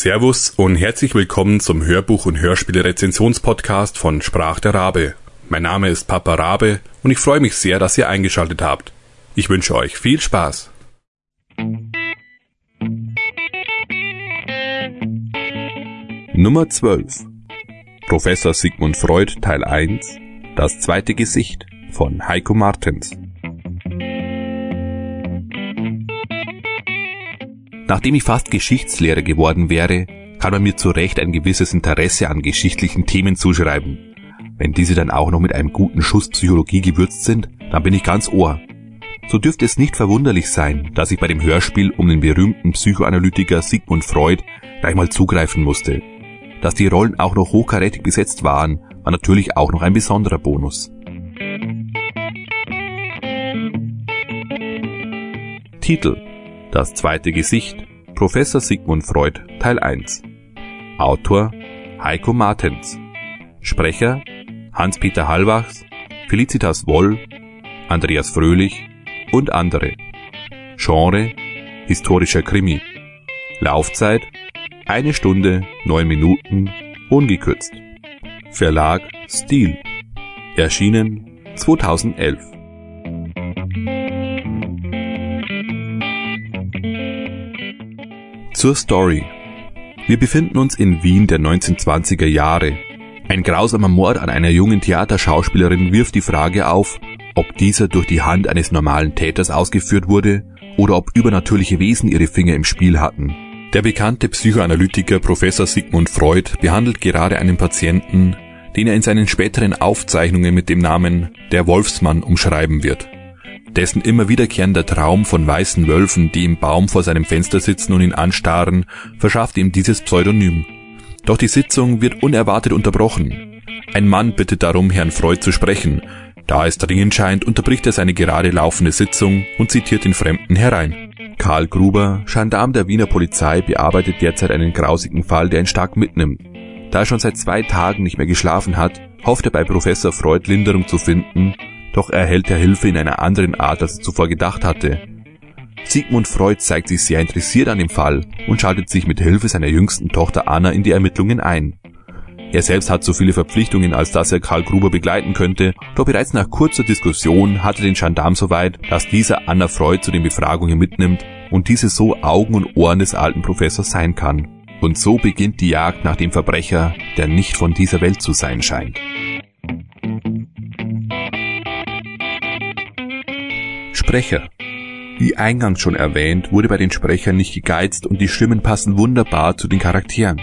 Servus und herzlich willkommen zum Hörbuch- und Hörspiele-Rezensionspodcast von Sprach der Rabe. Mein Name ist Papa Rabe und ich freue mich sehr, dass ihr eingeschaltet habt. Ich wünsche euch viel Spaß. Nummer 12 Professor Sigmund Freud Teil 1 Das zweite Gesicht von Heiko Martens Nachdem ich fast Geschichtslehrer geworden wäre, kann man mir zu Recht ein gewisses Interesse an geschichtlichen Themen zuschreiben. Wenn diese dann auch noch mit einem guten Schuss Psychologie gewürzt sind, dann bin ich ganz ohr. So dürfte es nicht verwunderlich sein, dass ich bei dem Hörspiel um den berühmten Psychoanalytiker Sigmund Freud gleich mal zugreifen musste. Dass die Rollen auch noch hochkarätig besetzt waren, war natürlich auch noch ein besonderer Bonus. Titel das zweite Gesicht. Professor Sigmund Freud Teil 1. Autor Heiko Martens. Sprecher Hans-Peter Hallwachs, Felicitas Woll, Andreas Fröhlich und andere. Genre historischer Krimi. Laufzeit eine Stunde neun Minuten ungekürzt. Verlag Stil. Erschienen 2011. Zur Story. Wir befinden uns in Wien der 1920er Jahre. Ein grausamer Mord an einer jungen Theaterschauspielerin wirft die Frage auf, ob dieser durch die Hand eines normalen Täters ausgeführt wurde oder ob übernatürliche Wesen ihre Finger im Spiel hatten. Der bekannte Psychoanalytiker Professor Sigmund Freud behandelt gerade einen Patienten, den er in seinen späteren Aufzeichnungen mit dem Namen der Wolfsmann umschreiben wird. Dessen immer wiederkehrender Traum von weißen Wölfen, die im Baum vor seinem Fenster sitzen und ihn anstarren, verschafft ihm dieses Pseudonym. Doch die Sitzung wird unerwartet unterbrochen. Ein Mann bittet darum, Herrn Freud zu sprechen. Da es dringend scheint, unterbricht er seine gerade laufende Sitzung und zitiert den Fremden herein. Karl Gruber, Gendarm der Wiener Polizei, bearbeitet derzeit einen grausigen Fall, der ihn stark mitnimmt. Da er schon seit zwei Tagen nicht mehr geschlafen hat, hofft er bei Professor Freud Linderung zu finden doch erhält er Hilfe in einer anderen Art, als er zuvor gedacht hatte. Sigmund Freud zeigt sich sehr interessiert an dem Fall und schaltet sich mit Hilfe seiner jüngsten Tochter Anna in die Ermittlungen ein. Er selbst hat so viele Verpflichtungen, als dass er Karl Gruber begleiten könnte, doch bereits nach kurzer Diskussion hat er den Gendarm so weit, dass dieser Anna Freud zu den Befragungen mitnimmt und diese so Augen und Ohren des alten Professors sein kann. Und so beginnt die Jagd nach dem Verbrecher, der nicht von dieser Welt zu sein scheint. Sprecher. Wie eingangs schon erwähnt, wurde bei den Sprechern nicht gegeizt und die Stimmen passen wunderbar zu den Charakteren.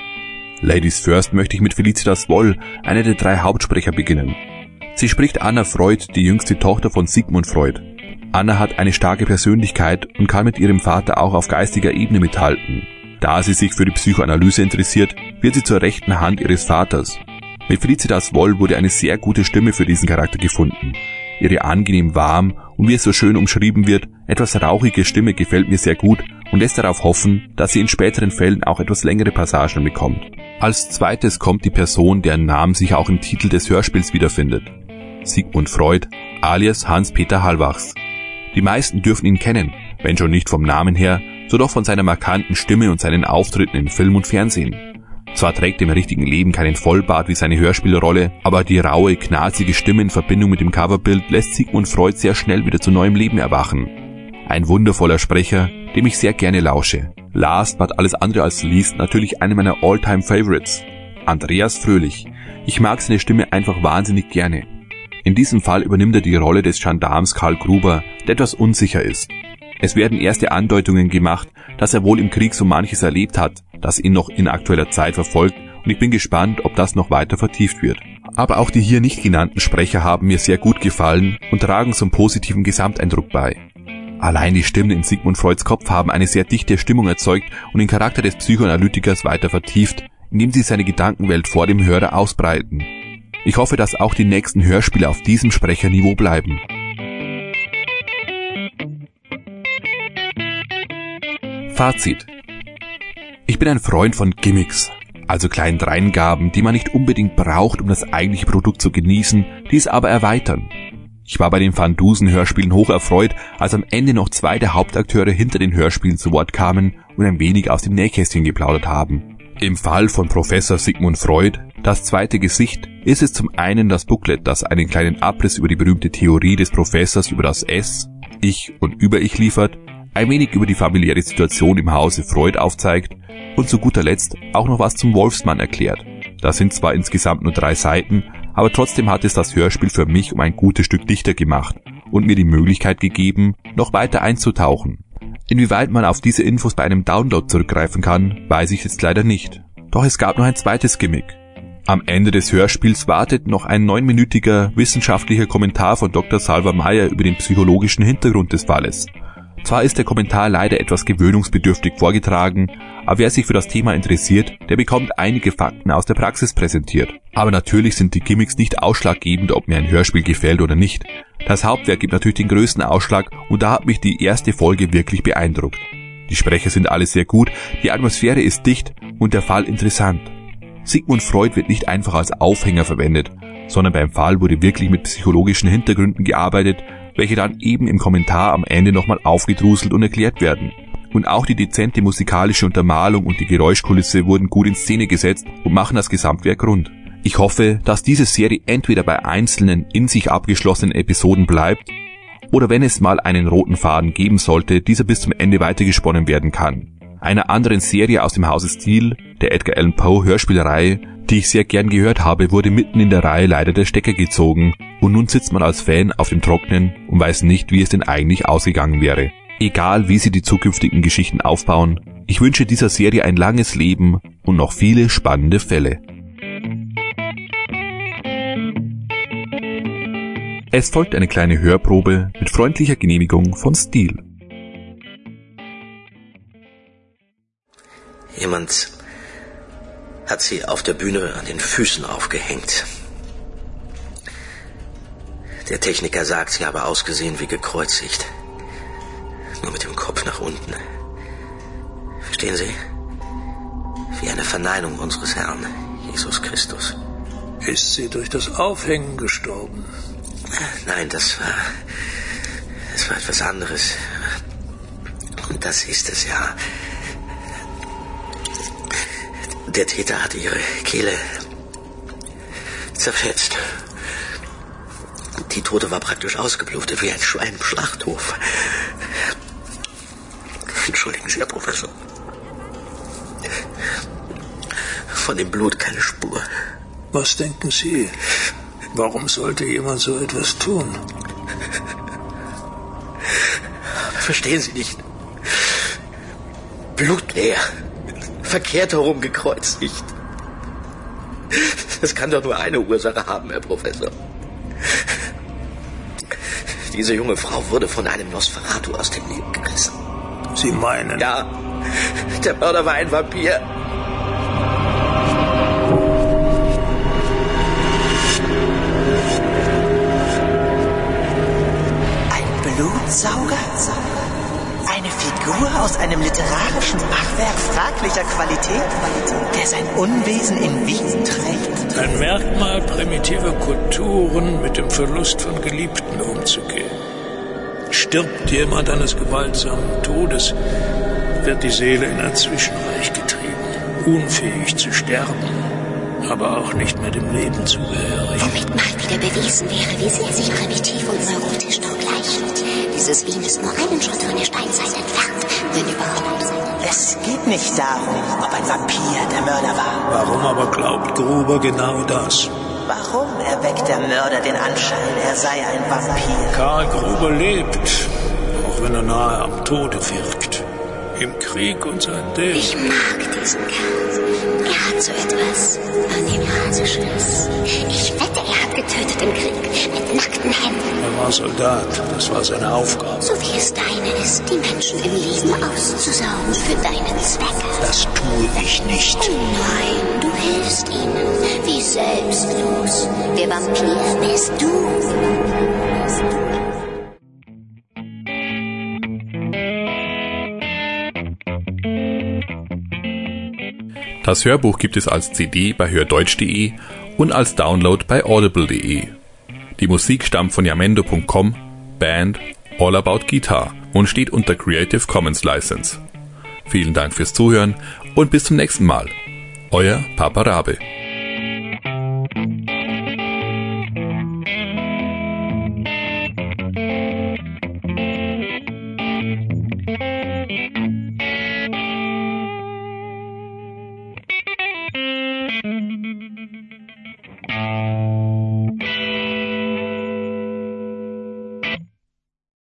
Ladies First möchte ich mit Felicitas Woll, einer der drei Hauptsprecher, beginnen. Sie spricht Anna Freud, die jüngste Tochter von Sigmund Freud. Anna hat eine starke Persönlichkeit und kann mit ihrem Vater auch auf geistiger Ebene mithalten. Da sie sich für die Psychoanalyse interessiert, wird sie zur rechten Hand ihres Vaters. Mit Felicitas Woll wurde eine sehr gute Stimme für diesen Charakter gefunden. Ihre angenehm warm und wie es so schön umschrieben wird, etwas rauchige Stimme gefällt mir sehr gut und lässt darauf hoffen, dass sie in späteren Fällen auch etwas längere Passagen bekommt. Als zweites kommt die Person, deren Namen sich auch im Titel des Hörspiels wiederfindet. Sigmund Freud, alias Hans-Peter Hallwachs. Die meisten dürfen ihn kennen, wenn schon nicht vom Namen her, so doch von seiner markanten Stimme und seinen Auftritten in Film und Fernsehen. Zwar trägt er im richtigen Leben keinen Vollbart wie seine Hörspielrolle, aber die raue, knarzige Stimme in Verbindung mit dem Coverbild lässt Sigmund Freud sehr schnell wieder zu neuem Leben erwachen. Ein wundervoller Sprecher, dem ich sehr gerne lausche. Last but alles andere als least natürlich einer meiner All-Time Favorites. Andreas Fröhlich. Ich mag seine Stimme einfach wahnsinnig gerne. In diesem Fall übernimmt er die Rolle des Gendarms Karl Gruber, der etwas unsicher ist. Es werden erste Andeutungen gemacht, dass er wohl im Krieg so manches erlebt hat, das ihn noch in aktueller Zeit verfolgt und ich bin gespannt, ob das noch weiter vertieft wird. Aber auch die hier nicht genannten Sprecher haben mir sehr gut gefallen und tragen zum positiven Gesamteindruck bei. Allein die Stimmen in Sigmund Freuds Kopf haben eine sehr dichte Stimmung erzeugt und den Charakter des Psychoanalytikers weiter vertieft, indem sie seine Gedankenwelt vor dem Hörer ausbreiten. Ich hoffe, dass auch die nächsten Hörspiele auf diesem Sprecherniveau bleiben. Fazit. Ich bin ein Freund von Gimmicks, also kleinen Dreingaben, die man nicht unbedingt braucht, um das eigentliche Produkt zu genießen, die es aber erweitern. Ich war bei den Van Dusen Hörspielen hoch erfreut, als am Ende noch zwei der Hauptakteure hinter den Hörspielen zu Wort kamen und ein wenig aus dem Nähkästchen geplaudert haben. Im Fall von Professor Sigmund Freud, das zweite Gesicht, ist es zum einen das Booklet, das einen kleinen Abriss über die berühmte Theorie des Professors über das S, Ich und Über-Ich liefert, ein wenig über die familiäre Situation im Hause Freud aufzeigt und zu guter Letzt auch noch was zum Wolfsmann erklärt. Das sind zwar insgesamt nur drei Seiten, aber trotzdem hat es das Hörspiel für mich um ein gutes Stück dichter gemacht und mir die Möglichkeit gegeben, noch weiter einzutauchen. Inwieweit man auf diese Infos bei einem Download zurückgreifen kann, weiß ich jetzt leider nicht. Doch es gab noch ein zweites Gimmick. Am Ende des Hörspiels wartet noch ein neunminütiger wissenschaftlicher Kommentar von Dr. Salva Meyer über den psychologischen Hintergrund des Falles. Zwar ist der Kommentar leider etwas gewöhnungsbedürftig vorgetragen, aber wer sich für das Thema interessiert, der bekommt einige Fakten aus der Praxis präsentiert. Aber natürlich sind die Gimmicks nicht ausschlaggebend, ob mir ein Hörspiel gefällt oder nicht. Das Hauptwerk gibt natürlich den größten Ausschlag und da hat mich die erste Folge wirklich beeindruckt. Die Sprecher sind alle sehr gut, die Atmosphäre ist dicht und der Fall interessant. Sigmund Freud wird nicht einfach als Aufhänger verwendet, sondern beim Fall wurde wirklich mit psychologischen Hintergründen gearbeitet, welche dann eben im Kommentar am Ende nochmal aufgedruselt und erklärt werden. Und auch die dezente musikalische Untermalung und die Geräuschkulisse wurden gut in Szene gesetzt und machen das Gesamtwerk rund. Ich hoffe, dass diese Serie entweder bei einzelnen in sich abgeschlossenen Episoden bleibt oder wenn es mal einen roten Faden geben sollte, dieser bis zum Ende weitergesponnen werden kann. Einer anderen Serie aus dem Hause Steel, der Edgar Allan Poe Hörspielreihe, die ich sehr gern gehört habe, wurde mitten in der Reihe leider der Stecker gezogen und nun sitzt man als Fan auf dem Trocknen und weiß nicht, wie es denn eigentlich ausgegangen wäre. Egal wie sie die zukünftigen Geschichten aufbauen, ich wünsche dieser Serie ein langes Leben und noch viele spannende Fälle. Es folgt eine kleine Hörprobe mit freundlicher Genehmigung von Steel. Jemand hat sie auf der Bühne an den Füßen aufgehängt. Der Techniker sagt, sie habe ausgesehen wie gekreuzigt. Nur mit dem Kopf nach unten. Verstehen Sie? Wie eine Verneinung unseres Herrn, Jesus Christus. Ist sie durch das Aufhängen gestorben? Nein, das war. Das war etwas anderes. Und das ist es ja. Der Täter hatte ihre Kehle zerfetzt. Die Tote war praktisch ausgeblutet wie ein Schwein im Schlachthof. Entschuldigen Sie, Herr Professor. Von dem Blut keine Spur. Was denken Sie? Warum sollte jemand so etwas tun? Verstehen Sie nicht? Blutleer. Verkehrt herum gekreuzigt. Das kann doch nur eine Ursache haben, Herr Professor. Diese junge Frau wurde von einem Nosferatu aus dem Leben gerissen. Sie meinen? Ja, der Mörder war ein Vampir. Ein Blutsauger? Figur aus einem literarischen Machwerk fraglicher Qualität, der sein Unwesen in Wien trägt? Ein Merkmal primitiver Kulturen, mit dem Verlust von Geliebten umzugehen. Stirbt jemand eines gewaltsamen Todes, wird die Seele in ein Zwischenreich getrieben, unfähig zu sterben, aber auch nicht mehr dem Leben zugehörig. Womit mal wieder bewiesen wäre, wie sehr sich primitiv und neurotisch nur gleichen. Dieses Wien ist nur einen Schritt von der Steinzeit entfernt, wenn überhaupt. Es geht nicht darum, ob ein Vampir der Mörder war. Warum aber glaubt Gruber genau das? Warum erweckt der Mörder den Anschein, er sei ein Vampir? Karl Gruber lebt, auch wenn er nahe am Tode wirkt. Im Krieg und sein Dämon. Ich mag diesen Kerl. Er hat so etwas, an dem Rasisches. Ich wette, er hat getötet im Krieg, mit nackten Händen. Er war Soldat, das war seine Aufgabe. So wie es deine ist, die Menschen im Leben auszusaugen für deine Zwecke. Das tue ich nicht. Nein, du hilfst ihnen. Wie selbstlos. Der Vampir bist du. Das Hörbuch gibt es als CD bei hördeutsch.de und als Download bei audible.de. Die Musik stammt von yamendo.com, Band All About Guitar und steht unter Creative Commons License. Vielen Dank fürs Zuhören und bis zum nächsten Mal. Euer Papa Rabe.